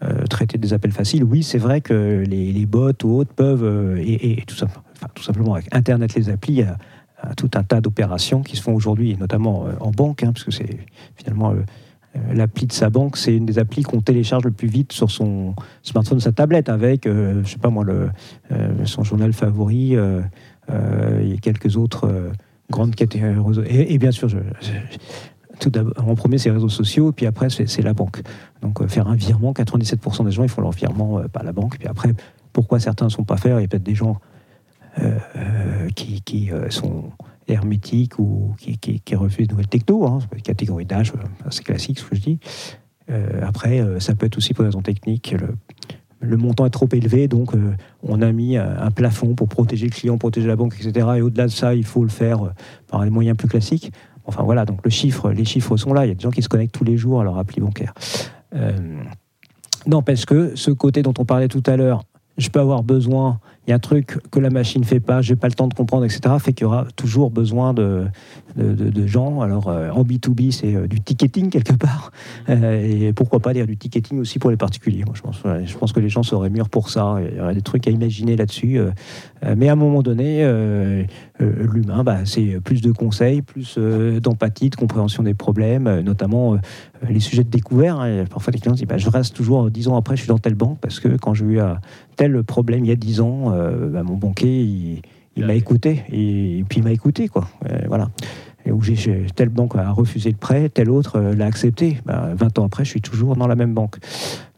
euh, traiter des appels faciles. Oui, c'est vrai que les, les bots ou autres peuvent, euh, et, tout, simplement avec Internet, les applis, euh, tout un tas d'opérations qui se font aujourd'hui, notamment euh, en banque, hein, parce que c'est finalement euh, euh, l'appli de sa banque, c'est une des applis qu'on télécharge le plus vite sur son smartphone, sa tablette, avec, euh, je sais pas moi, euh, son journal favori. euh, euh, a quelques autres euh, grandes catégories. Et, et bien sûr, je, je- en premier, c'est les réseaux sociaux, puis après, c'est la banque. Donc, euh, faire un virement, 97% des gens, ils font leur virement euh, par la banque. Puis après, pourquoi certains ne sont pas faits? Il y a peut-être des gens euh, euh, qui, euh, sont hermétiques ou qui, qui, refusent de nouvelles techno. Hein, catégorie d'âge, euh, c'est classique ce que je dis. Euh, après, euh, ça peut être aussi pour des raisons techniques. Le, montant est trop élevé, donc euh, on a mis euh, un plafond pour protéger le client, protéger la banque, etc. Et au-delà de ça, il faut le faire euh, par des moyens plus classiques. Enfin voilà, donc le chiffre, les chiffres sont là. Il y a des gens qui se connectent tous les jours à leur appli bancaire. Euh, N'empêche que ce côté dont on parlait tout à l'heure, je peux avoir besoin, il y a un truc que la machine ne fait pas, j'ai pas le temps de comprendre, etc., fait qu'il y aura toujours besoin de, de, de- de gens. Alors euh, en B2B, c'est euh, du ticketing quelque part, Euh, et pourquoi pas dire du ticketing aussi pour les particuliers. Moi, je, pense, je pense que les gens seraient mûrs pour ça, il y aurait des trucs à imaginer là-dessus. mais à un moment donné, l'humain, bah, c'est plus de conseils, plus d'empathie, de compréhension des problèmes, notamment les sujets de découvert. hein. Parfois, les clients disent bah, Je reste toujours dix ans après, je suis dans telle banque parce que quand j'ai eu tel problème il y a dix ans, bah, mon banquier, il, il m'a écouté. Et, puis, il m'a écouté. Quoi. Voilà. Et telle banque a refusé le prêt, telle autre euh, l'a accepté. Bah, 20 ans après, je suis toujours dans la même banque.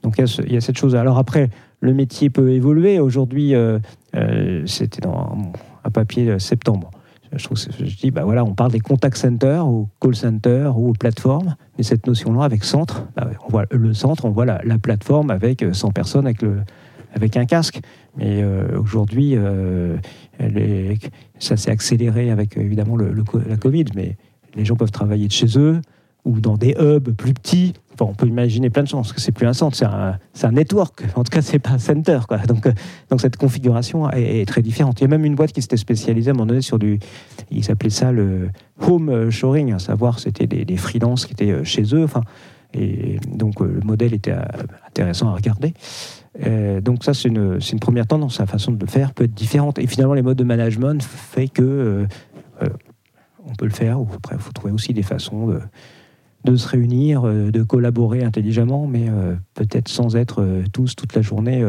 Donc il y a, cette chose. Alors après, le métier peut évoluer. Aujourd'hui, euh, euh, c'était dans un papier septembre. Je, trouve, je dis, bah voilà, on parle des contact centers ou call centers ou aux plateformes, mais cette notion-là avec centre, bah, on voit le centre, on voit la, la plateforme avec euh, 100 personnes avec, le, avec un casque. Mais euh, aujourd'hui, ça s'est accéléré avec euh, évidemment la Covid, mais les gens peuvent travailler de chez eux ou dans des hubs plus petits. Enfin, on peut imaginer plein de choses, parce que c'est plus un centre, c'est un, network. En tout cas, c'est pas un center. Quoi. Donc, euh, donc cette configuration est, très différente. Il y a même une boîte qui s'était spécialisée à un moment donné sur du. Ils appelaient ça le home shoring, à savoir c'était des, des freelances qui étaient euh, chez eux. Enfin, et donc euh, le modèle était euh, intéressant à regarder. Euh, donc ça, c'est une, première tendance. La façon de le faire peut être différente. Et finalement, les modes de management fait que euh, euh, on peut le faire. Ou après, il faut trouver aussi des façons de, se réunir, de collaborer intelligemment, mais peut-être sans être tous toute la journée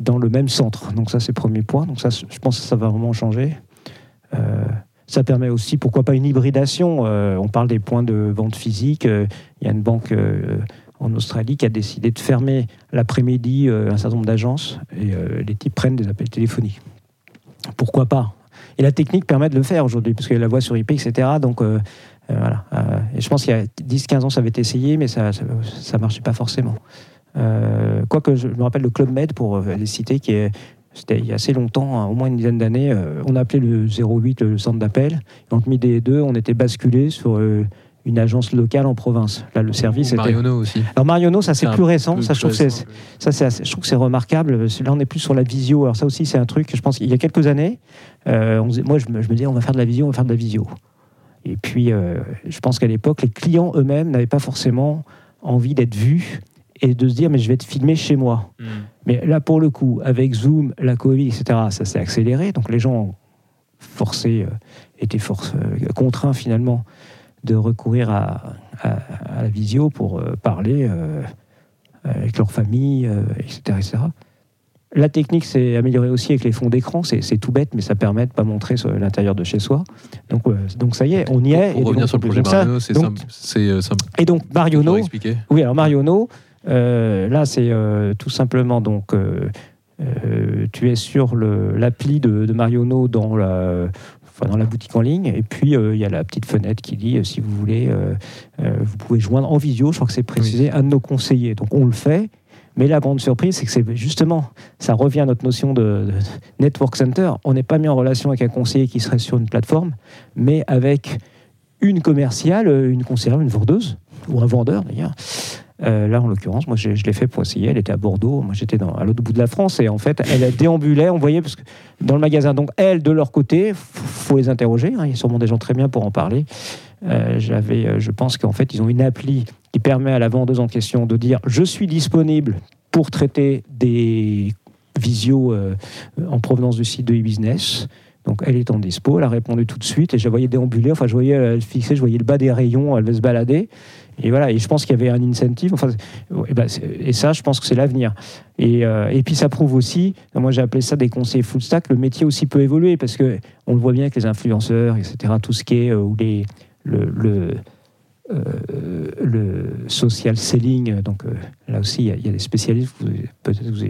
dans le même centre. Donc ça, c'est le premier point. Donc ça, je pense que ça va vraiment changer. Ça permet aussi, pourquoi pas, une hybridation. On parle des points de vente physique. Il y a une banque en Australie qui a décidé de fermer l'après-midi euh, un certain nombre d'agences et euh, les types prennent des appels téléphoniques. Pourquoi pas? Et la technique permet de le faire aujourd'hui, parce qu'il y a la voix sur IP, etc. Donc euh, voilà. Et je pense qu'il y a 10-15 ans, ça avait été essayé, mais ça ne marchait pas forcément. Quoique, je me rappelle le Club Med, pour les citer, qui est c'était il y a assez longtemps, hein, au moins une dizaine d'années, on appelait le 08 le centre d'appel. Et entre midi et deux, on était basculé sur une agence locale en province. Là, le service Ou était. Marionneau aussi. Alors Marionneau, ça c'est plus récent. Ça, je trouve que c'est récent. ça, c'est assez- je trouve que c'est remarquable. Là, on est plus sur la visio. Alors ça aussi, c'est un truc. Je pense qu'il y a quelques années, euh, on moi, je me, je me disais, on va faire de la visio, on va faire de la visio. Et puis, euh, je pense qu'à l'époque, les clients eux-mêmes n'avaient pas forcément envie d'être vus et de se dire, mais je vais être filmé chez moi. Hmm. Mais là, pour le coup, avec Zoom, la Covid, etc., ça s'est accéléré. Donc les gens ont forcé, euh, étaient force- euh, contraints finalement de recourir à, à- à la visio pour euh, parler euh, avec leur famille, euh, etc., etc. La technique s'est améliorée aussi avec les fonds d'écran. C'est tout bête, mais ça permet de ne pas montrer l'intérieur de chez soi. Donc, euh, donc ça y est, on y est. Pour Et revenir donc, sur le projet Marionneau, c'est simple. Et donc expliquer oui, alors Marionneau, euh, là c'est euh, tout simplement donc tu es sur l'appli de, de Marionneau dans la, enfin, dans la boutique en ligne et puis euh, il y a la petite fenêtre qui dit euh, si vous voulez, euh, vous pouvez joindre en visio, je crois que c'est précisé, un de nos conseillers. Donc on le fait. Mais la grande surprise, c'est que c'est justement, ça revient à notre notion de, de network center. On n'est pas mis en relation avec un conseiller qui serait sur une plateforme, mais avec une commerciale, une conseillère, une vendeuse, ou un vendeur d'ailleurs. Euh, là, en l'occurrence, moi, je, l'ai fait pour essayer. Elle était à Bordeaux. Moi, j'étais à l'autre bout de la France. Et en fait, elle a déambulé. On voyait parce que dans le magasin. Donc, elles, de leur côté, faut les interroger. hein. Il y a sûrement des gens très bien pour en parler. Euh, J'avais, euh, je pense qu'en fait, ils ont une appli qui permet à la vendeuse en question de dire je suis disponible pour traiter des visios euh, en provenance du site de e-business. Donc elle est en dispo, elle a répondu tout de suite et je la voyais déambuler, enfin je voyais fixer, je voyais le bas des rayons, elle devait se balader. Et voilà, et je pense qu'il y avait un incentive. Enfin, et, c'est- et ça, je pense que c'est l'avenir. Et, euh, et puis ça prouve aussi, moi j'ai appelé ça des conseillers full stack, le métier aussi peut évoluer parce que on le voit bien avec les influenceurs, etc. Tout ce qui est euh, ou les le, le, euh, social selling. Donc là aussi, il y a- des spécialistes. Peut-être vous,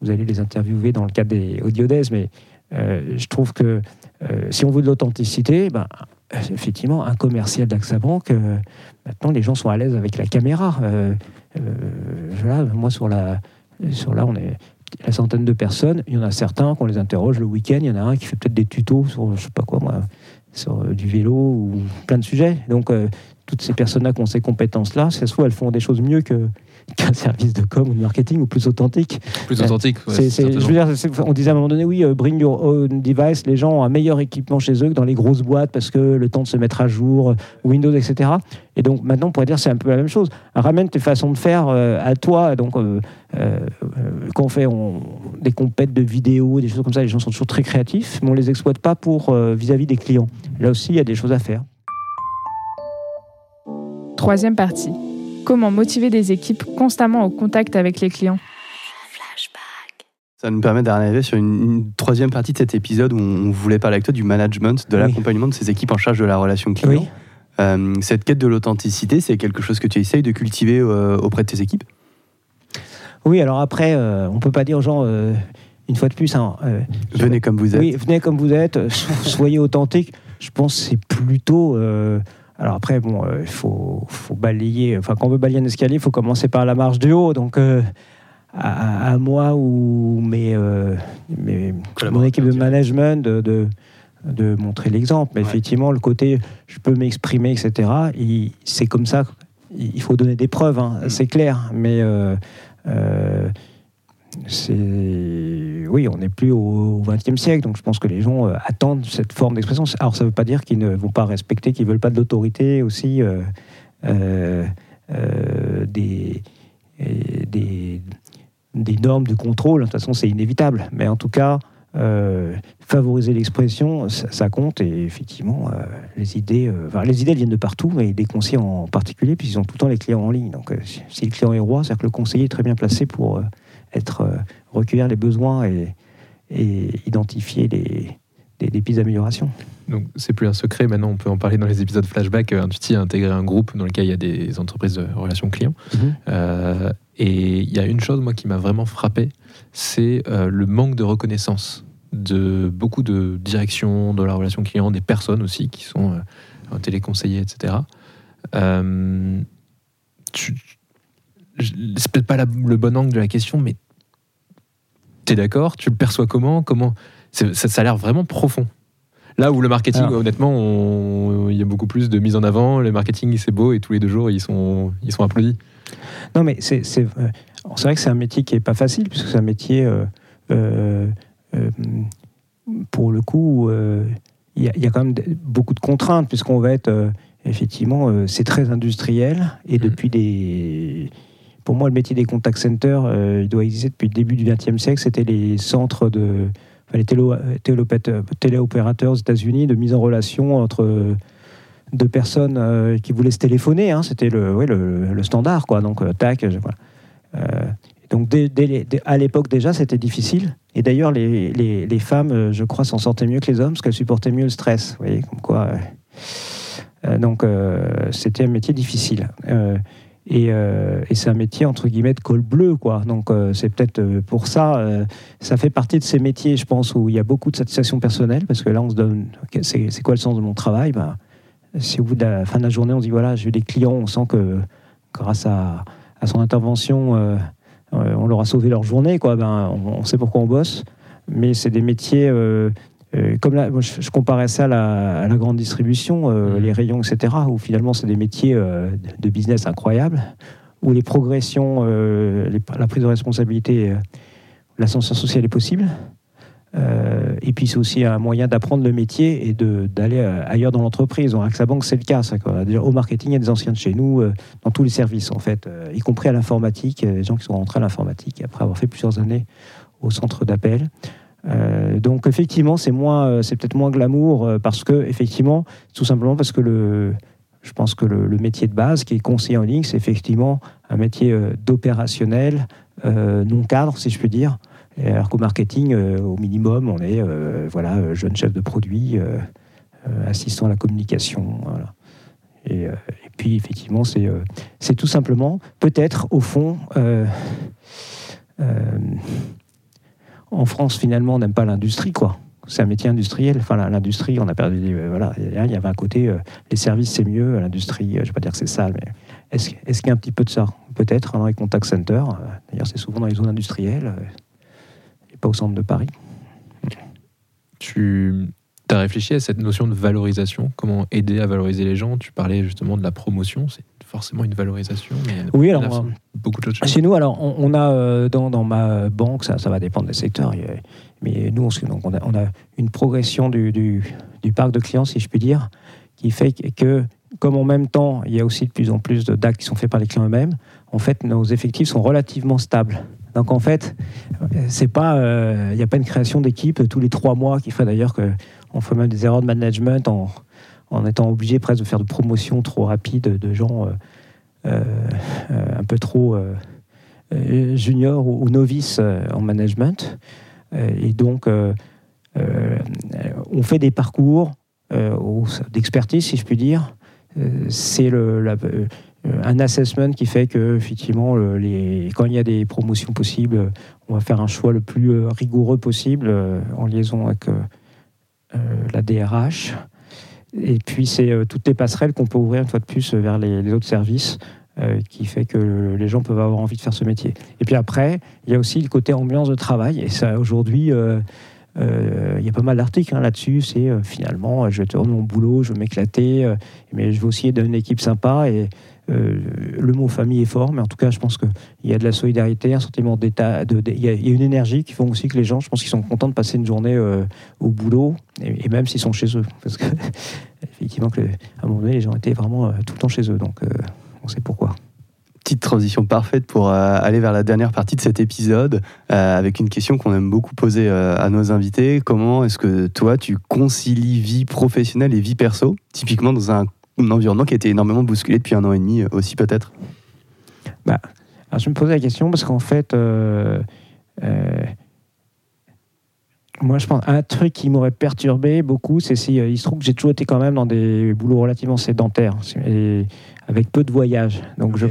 vous allez les interviewer dans le cadre des audiodèses, mais je trouve que si on veut de l'authenticité, ben, effectivement, un commercial d'AXA Bank, euh, maintenant les gens sont à l'aise avec la caméra. Euh, euh, voilà, moi, sur la, sur là, on est la centaine de personnes. Il y en a certains qu'on les interroge le week-end. Il y en a un qui fait peut-être des tutos sur, je sais pas quoi, moi, sur euh, du vélo ou plein de sujets. Donc, euh, toutes ces personnes-là qui ont ces compétences-là, ça se trouve, elles font des choses mieux que qu'un service de com ou de marketing ou plus authentique. Plus Ouais. authentique. ouais, je veux dire, on disait à un moment donné, oui, euh, bring your own device. Les gens ont un meilleur équipement chez eux que dans les grosses boîtes parce que le temps de se mettre à jour, euh, Windows, etc. Et donc maintenant, on pourrait dire c'est un peu la même chose. Ramène tes façons de faire euh, à toi. Donc euh, euh, euh, quand on fait on- des compètes de vidéos, des choses comme ça, les gens sont toujours très créatifs, mais on les exploite pas pour euh, vis-à-vis des clients. Là aussi, il y a des choses à faire. Troisième partie. Comment motiver des équipes constamment au contact avec les clients? Ça nous permet d'arriver sur une, une troisième partie de cet épisode où on voulait parler avec toi du management, de Oui. l'accompagnement de ces équipes en charge de la relation client. Oui. Euh, cette quête de l'authenticité, c'est quelque chose que tu essayes de cultiver euh, auprès de tes équipes? Oui, alors après, euh, on peut pas dire aux gens, euh, une fois de plus, hein, euh, Venez comme vous êtes. Oui, venez comme vous êtes, so- soyez authentique. Je pense que c'est plutôt. Alors après, bon, euh, il faut, faut balayer. Enfin, quand on veut balayer un escalier, il faut commencer par la marche du haut. Donc, euh, à, à moi ou mes, euh, mes- mon équipe de management de, de, de montrer l'exemple. Mais Ouais. effectivement, le côté je peux m'exprimer, etc., c'est comme ça. Il faut donner des preuves, hein, c'est clair. Mais. euh, oui, on n'est plus au XXe siècle, donc je pense que les gens euh, attendent cette forme d'expression. Alors ça ne veut pas dire qu'ils ne vont pas respecter, qu'ils veulent pas de l'autorité aussi, euh, euh, des, normes de contrôle. De toute façon, c'est inévitable, mais en tout cas. favoriser l'expression, ça, compte et effectivement, les idées, enfin, les idées viennent de partout, mais des conseillers en particulier, puis ils ont tout le temps les clients en ligne. Donc, si, le client est roi, c'est-à-dire que le conseiller est très bien placé pour être euh, recueillir les besoins et, et identifier les, des, des pistes d'amélioration. Donc, c'est plus un secret. Maintenant, on peut en parler dans les épisodes flashback. Euh, Intuiti a intégré un groupe dans lequel il y a des entreprises de relations clients. Euh, et il y a une chose, moi, qui m'a vraiment frappé, c'est euh, le manque de reconnaissance de beaucoup de directions de la relation client, des personnes aussi qui sont euh, téléconseillers, etc. Tu- c'est peut-être pas la- le bon angle de la question, mais T'es d'accord Tu le perçois comment Comment ça, ça a l'air vraiment profond. Là où le marketing, Alors. honnêtement, on- il y a beaucoup plus de mise en avant. Le marketing, c'est beau et tous les deux jours, ils sont, ils sont applaudis. Non, mais c'est c'est euh, c'est vrai que c'est un métier qui est pas facile, puisque c'est un métier, euh, euh, euh, pour le coup, il y, a- il y a quand même beaucoup de contraintes, puisqu'on va être, effectivement, c'est très industriel, et Mhm. depuis des... Pour moi, le métier des contact centers, euh, il doit exister depuis le début du XXe siècle. C'était les centres de... les téléopérateurs aux États-Unis de mise en relation entre deux personnes euh, qui voulaient se téléphoner. hein. C'était le, ouais, le, standard, quoi. Donc, euh, tac, donc, dès- à l'époque, déjà, c'était difficile. Et d'ailleurs, les, femmes, je crois, s'en sortaient mieux que les hommes parce qu'elles supportaient mieux le stress. Vous voyez, comme quoi. donc, c'était un métier difficile. Et, euh, et c'est un métier, entre guillemets, de col bleu, quoi. Donc, euh, c'est peut-être euh, pour ça, ça fait partie de ces métiers, je pense, où il y a beaucoup de satisfaction personnelle, parce que là, on se donne, c'est quoi le sens de mon travail? Ben, Si au bout de la fin de la journée, on se dit, voilà, j'ai des clients, on sent que grâce à, son intervention, on leur a sauvé leur journée, quoi. Ben, on sait pourquoi on bosse. Mais c'est des métiers, euh, comme là, moi, je, je comparais ça à la, à la grande distribution, euh, Mhm. les rayons, etc., où finalement, c'est des métiers euh, de, business incroyables, où les progressions, les- la prise de responsabilité, euh, l'ascenseur social est possible. Et puis c'est aussi un moyen d'apprendre le métier et d'aller ailleurs dans l'entreprise. Dans AXA Bank, c'est le cas. ça, quoi. Déjà, au marketing, il y a des anciens de chez nous, dans tous les services, en fait, y compris à l'informatique, des gens qui sont rentrés à l'informatique après avoir fait plusieurs années au centre d'appel. Euh, donc effectivement, c'est moins, euh, c'est peut-être moins glamour euh, parce que effectivement, tout simplement parce que le, je pense que le, métier de base, qui est conseiller en ligne, c'est effectivement un métier d'opérationnel, non cadre, si je puis dire. Alors qu'au marketing, au minimum, on est voilà, jeune chef de produit, assistant à la communication. Et, puis, effectivement, c'est c'est tout simplement, peut-être, au fond, en France, finalement, on n'aime pas l'industrie, quoi. C'est un métier industriel. Enfin, l'industrie, on a perdu. euh, voilà, il y avait un côté, euh, les services, c'est mieux. L'industrie, euh, je ne vais pas dire que c'est sale, mais est-ce qu'il y a un petit peu de ça? Peut-être hein, dans les contact centers. D'ailleurs, c'est souvent dans les zones industrielles et pas au centre de Paris. Tu as réfléchi à cette notion de valorisation? Comment aider à valoriser les gens? Tu parlais justement de la promotion, c'est forcément une valorisation. Mais Oui, alors, là, euh, beaucoup d'autres choses. Chez nous, alors, on, on a euh, dans, dans ma banque, ça, ça va dépendre des secteurs, il y a- mais nous, on, se- donc, on, a, on a une progression du, du- du parc de clients, si je puis dire, qui fait que, comme en même temps, il y a aussi de plus en plus de d'actes qui sont faits par les clients eux-mêmes, en fait, nos effectifs sont relativement stables. Donc, en fait, euh, c'est pas, euh, il n'y a pas une création d'équipe tous les trois mois qui fait d'ailleurs qu'on fait même des erreurs de management en, en étant obligé presque de faire de promotion trop rapide de gens. euh, euh, un peu trop euh, euh, junior ou, ou novice euh, en management. Et donc, on fait des parcours d'expertise, si je puis dire. C'est un assessment qui fait que, effectivement, le- les, quand il y a des promotions possibles, on va faire un choix le plus rigoureux possible en liaison avec la DRH. Et puis, c'est euh, toutes les passerelles qu'on peut ouvrir une fois de plus euh, vers les, autres services euh, qui fait que les gens peuvent avoir envie de faire ce métier. Et puis après, il y a aussi le côté ambiance de travail. Et ça, aujourd'hui, il y a pas mal d'articles hein, là-dessus. C'est finalement, je vais tourner mon boulot, je vais m'éclater, mais je veux aussi être dans une équipe sympa. Et euh, le mot famille est fort, mais en tout cas, je pense qu'il y a de la solidarité, un sentiment d'état. Il y, a- une énergie qui font aussi que les gens, je pense qu'ils sont contents de passer une journée euh, au boulot, et, même s'ils sont chez eux. Parce que, effectivement, que, à un moment donné, les gens étaient vraiment euh, tout le temps chez eux. Donc, on sait pourquoi. Petite transition parfaite pour aller vers la dernière partie de cet épisode, avec une question qu'on aime beaucoup poser à nos invités. Comment est-ce que toi, tu concilies vie professionnelle et vie perso, typiquement dans un, un environnement qui a été énormément bousculé depuis un an et demi euh, aussi peut-être Alors, je me posais la question parce qu'en fait, euh, euh, moi, je pense un truc qui m'aurait perturbé beaucoup, c'est si euh, il se trouve que j'ai toujours été quand même dans des boulots relativement sédentaires et avec peu de voyages. Donc, je,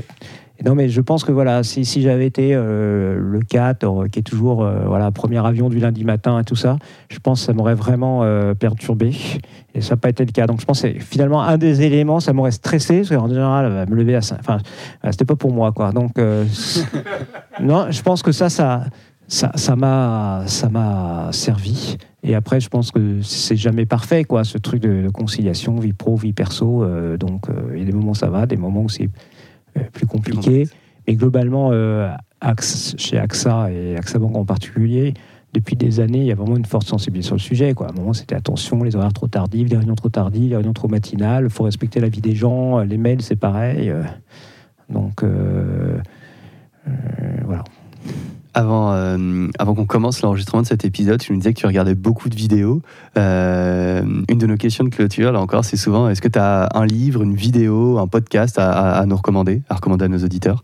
non, mais je pense que voilà, si, j'avais été euh, le 4, euh, qui est toujours euh, voilà premier avion du lundi matin et tout ça, je pense que ça m'aurait vraiment euh, perturbé. Et ça n'a pas été le cas. Donc, je pense que finalement un des éléments, ça m'aurait stressé, parce qu'en général, euh, me lever à 5. Enfin, euh, c'était pas pour moi, quoi. Donc, non, je pense que ça, ça, ça m'a ça m'a servi. Et après, je pense que c'est jamais parfait, quoi, ce truc de, conciliation, vie pro, vie perso. donc, il y a des moments où ça va, des moments où c'est plus compliqué. Mais globalement, euh, Axe- chez AXA et AXA Bank en particulier, depuis des années, il y a vraiment une forte sensibilité sur le sujet. Quoi. À un moment, c'était attention, les horaires trop tardifs, les réunions trop tardives, les réunions trop matinales, il faut respecter la vie des gens, les mails, c'est pareil. euh. donc, euh, euh, voilà. Avant, euh, avant qu'on commence l'enregistrement de cet épisode, tu nous disais que tu regardais beaucoup de vidéos. Euh, une de nos questions de clôture, là encore, c'est souvent est-ce que tu as un livre, une vidéo, un podcast à, nous recommander, à recommander à nos auditeurs?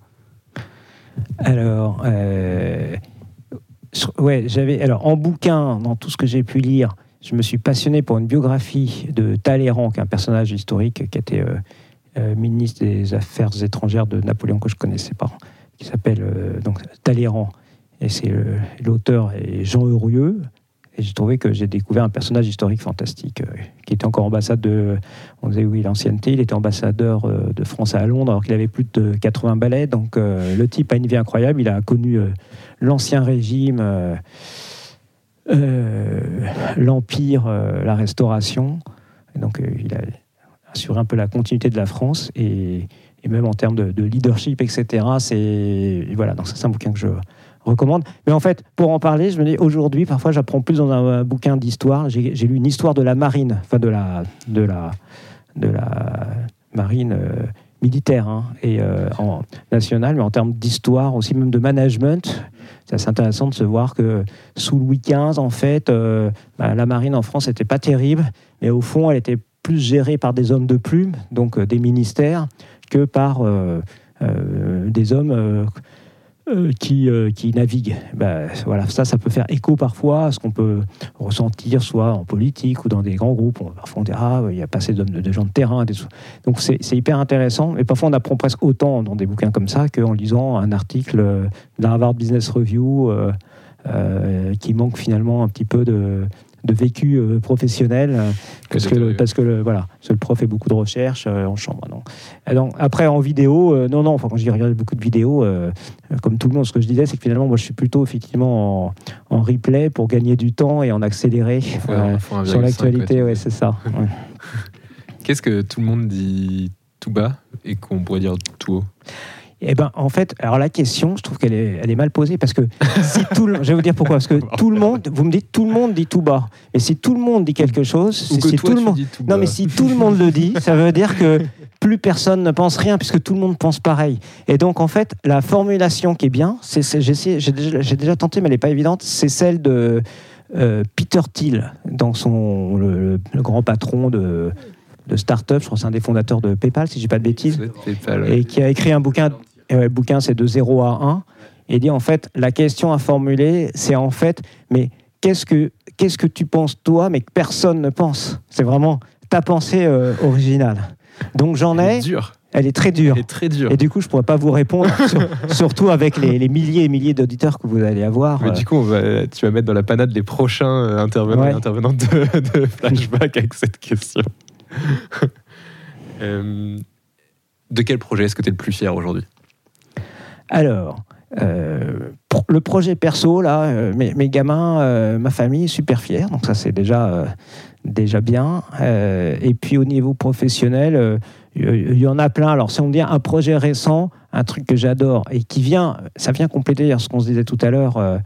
Alors, euh, ouais, j'avais. Alors, en bouquin, dans tout ce que j'ai pu lire, je me suis passionné pour une biographie de Talleyrand, qui est un personnage historique qui était ministre des Affaires étrangères de Napoléon que je connaissais pas, qui s'appelle donc Talleyrand. Et c'est euh, l'auteur est Jean Heurieux. Et j'ai trouvé que j'ai découvert un personnage historique fantastique, euh, qui était encore ambassadeur de. On disait oui, l'ancienneté. Il était ambassadeur euh, de France à Londres, alors qu'il avait plus de 80 balais. Donc le type a une vie incroyable. Il a connu l'ancien régime, l'Empire, la Restauration. Donc il a assuré un peu la continuité de la France. Et, et même en termes de, de leadership, etc. C'est. Voilà, donc c'est un bouquin que je recommande. Mais en fait, pour en parler, je me dis aujourd'hui, parfois, j'apprends plus dans un, bouquin d'histoire. J'ai lu une histoire de la marine, enfin de la, de la, de la marine euh, militaire hein, et euh, en nationale, mais en termes d'histoire aussi, même de management. C'est assez intéressant de se voir que sous Louis XV, en fait, euh, bah, la marine en France n'était pas terrible, mais au fond, elle était plus gérée par des hommes de plume, donc euh, des ministères, que par euh, euh, des hommes euh, qui, qui naviguent. Ben, voilà, ça, ça peut faire écho parfois à ce qu'on peut ressentir, soit en politique ou dans des grands groupes. Parfois, on dit Ah, il y a pas assez de, de gens de terrain. Donc, c'est hyper intéressant. Et parfois, on apprend presque autant dans des bouquins comme ça qu'en lisant un article de la Harvard Business Review qui manque finalement un petit peu de de vécu euh, professionnel euh, parce que, d'état parce que le, voilà parce que le prof fait beaucoup de recherches euh, en chambre non. Donc, après en vidéo non non enfin quand j'ai regardé beaucoup de vidéos comme tout le monde ce que je disais c'est que finalement moi je suis plutôt effectivement en, en replay pour gagner du temps et en faut un sur 1,5, l'actualité ouais, ouais c'est ça Ouais. Qu'est-ce que tout le monde dit tout bas et qu'on pourrait dire tout haut? Eh ben, en fait, alors la question, je trouve qu'elle est, elle est mal posée parce que si tout le, je vais vous dire pourquoi, parce que tout le monde, vous me dites tout le monde dit tout bas, et si tout le monde dit quelque chose, si, si tout le monde, tout non mais si tout le monde le dit, ça veut dire que plus personne ne pense rien puisque tout le monde pense pareil. Et donc en fait, la formulation qui est bien, c'est, c'est- j'ai, déjà, j'ai déjà tenté, mais elle n'est pas évidente, c'est celle de euh, Peter Thiel dans son le, le grand patron de de start-up, je crois que c'est un des fondateurs de PayPal, si je dis pas de bêtises. Et qui a écrit un bouquin. Et le bouquin, c'est de 0 à 1. Et il dit en fait, la question à formuler, c'est en fait, mais qu'est-ce que, qu'est-ce que tu penses toi, mais que personne ne pense? C'est vraiment ta pensée euh, originale. Donc j'en ai, dur. elle est très dure. Elle est très dure. Et du coup, je pourrais pas vous répondre, sur- surtout avec les, les milliers et milliers d'auditeurs que vous allez avoir. Mais Euh, du coup, on va, tu vas mettre dans la panade les prochains euh, intervenants Ouais. et intervenantes de, de flashback avec cette question. Euh, de quel projet est-ce que tu es le plus fier aujourd'hui? Alors, euh, le projet perso, là, euh, mes, gamins, euh, ma famille, super fiers. Donc ça, c'est déjà, déjà bien. Et puis au niveau professionnel, il y en a plein. Alors si on me dit un projet récent, un truc que j'adore et qui vient, ça vient compléter ce qu'on se disait tout à l'heure.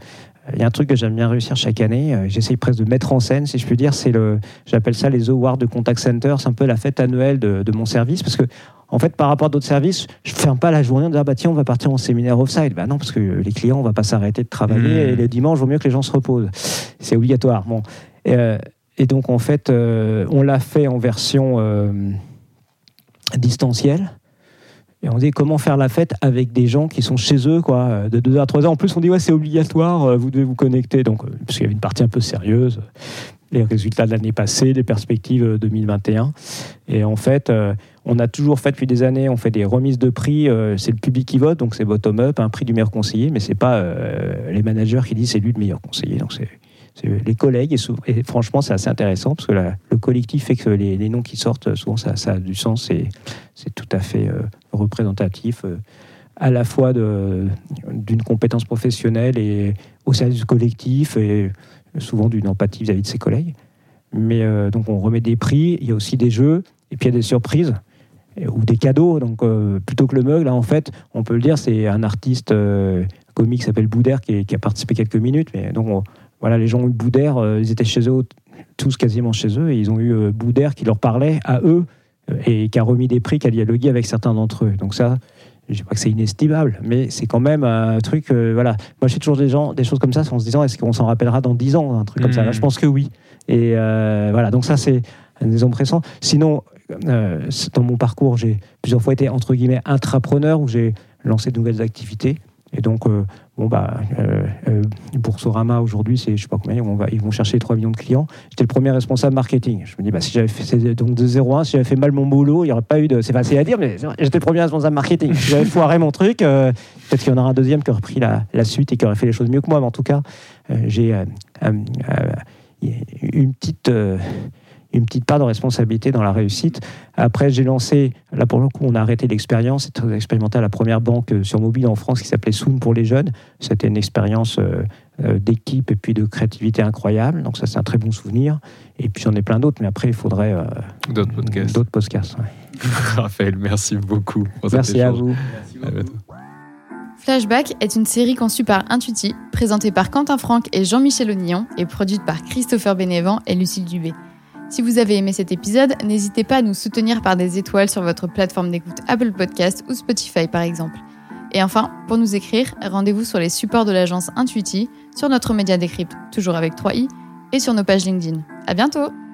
il y a un truc que j'aime bien réussir chaque année. J'essaye presque de mettre en scène, si je puis dire. C'est le, j'appelle ça les awards de contact center. C'est un peu la fête annuelle de, de mon service parce que en fait, par rapport à d'autres services, je ne ferme pas la journée en disant ah bah tiens, on va partir en séminaire off-site. Bah non, parce que les clients, on va pas s'arrêter de travailler Mmh. et le dimanche, il vaut mieux que les gens se reposent. C'est obligatoire. Bon. Et, euh, et donc, en fait, euh, on l'a fait en version euh, distancielle. Et on dit comment faire la fête avec des gens qui sont chez eux, quoi, de 2 à 3 heures? En plus, on dit ouais, c'est obligatoire, vous devez vous connecter. Donc, parce qu'il y avait une partie un peu sérieuse, les résultats de l'année passée, les perspectives euh, 2021. Et en fait, on a toujours fait depuis des années, on fait des remises de prix, euh, c'est le public qui vote, donc c'est bottom-up, un prix du meilleur conseiller, mais c'est pas euh, les managers qui disent c'est lui le meilleur conseiller. Donc c'est les collègues, et, franchement, c'est assez intéressant parce que le collectif fait que les, noms qui sortent, souvent, ça, a du sens c'est tout à fait euh, représentatif. euh, à la fois d'une compétence professionnelle et au service collectif et souvent d'une empathie vis-à-vis de ses collègues. Mais euh, donc on remet des prix, il y a aussi des jeux et puis il y a des surprises ou des cadeaux. Donc plutôt que le mug, là en fait, on peut le dire, c'est un artiste comique qui s'appelle Boudère qui, a participé quelques minutes. Mais donc voilà, les gens ont eu Boudère, ils étaient chez eux tous quasiment chez eux et ils ont eu Boudère qui leur parlait à eux et qui a remis des prix, qui a dialogué avec certains d'entre eux. Donc ça, je ne dis pas que c'est inestimable, mais c'est quand même un truc. Euh, voilà, moi j'ai toujours des gens, des choses comme ça, en se disant est-ce qu'on s'en rappellera dans 10 ans, un truc comme ça? Là, je mmh. pense que oui. Et euh, voilà, donc ça c'est un exemple pressant. Sinon, euh, dans mon parcours, j'ai plusieurs fois été entre guillemets intrapreneur où j'ai lancé de nouvelles activités. Et donc, euh, bon, bah, euh, euh, Boursorama aujourd'hui, c'est je sais pas combien, ils vont chercher 3 millions de clients. J'étais le premier responsable marketing. Je me dis, bah, si j'avais fait donc de 0 1, si j'avais fait mal mon boulot, il n'y aurait pas eu de. C'est facile à dire, mais j'étais le premier responsable marketing. Si j'avais foiré mon truc, peut-être qu'il y en aura un deuxième qui aurait pris la, la, suite et qui aurait fait les choses mieux que moi. Mais en tout cas, j'ai une petite une petite part de responsabilité dans la réussite. Après, j'ai lancé, là pour le coup, on a arrêté l'expérience, c'était expérimenté à la première banque euh, sur mobile en France qui s'appelait Soon pour les jeunes. C'était une expérience euh, euh, d'équipe et puis de créativité incroyable. Donc ça, c'est un très bon souvenir. Et puis j'en ai plein d'autres, mais après, il faudrait d'autres podcasts. D'autres podcasts. Raphaël, merci beaucoup. merci à vous. Flashback est une série conçue par Intuiti, présentée par Quentin Franck et Jean-Michel Onillon et produite par Christopher Bénévent et Lucille Dubé. Si vous avez aimé cet épisode, n'hésitez pas à nous soutenir par des étoiles sur votre plateforme d'écoute Apple Podcast ou Spotify par exemple. Et enfin, pour nous écrire, rendez-vous sur les supports de l'agence Intuiti, sur notre média Décrypte, toujours avec 3i, et sur nos pages LinkedIn. À bientôt!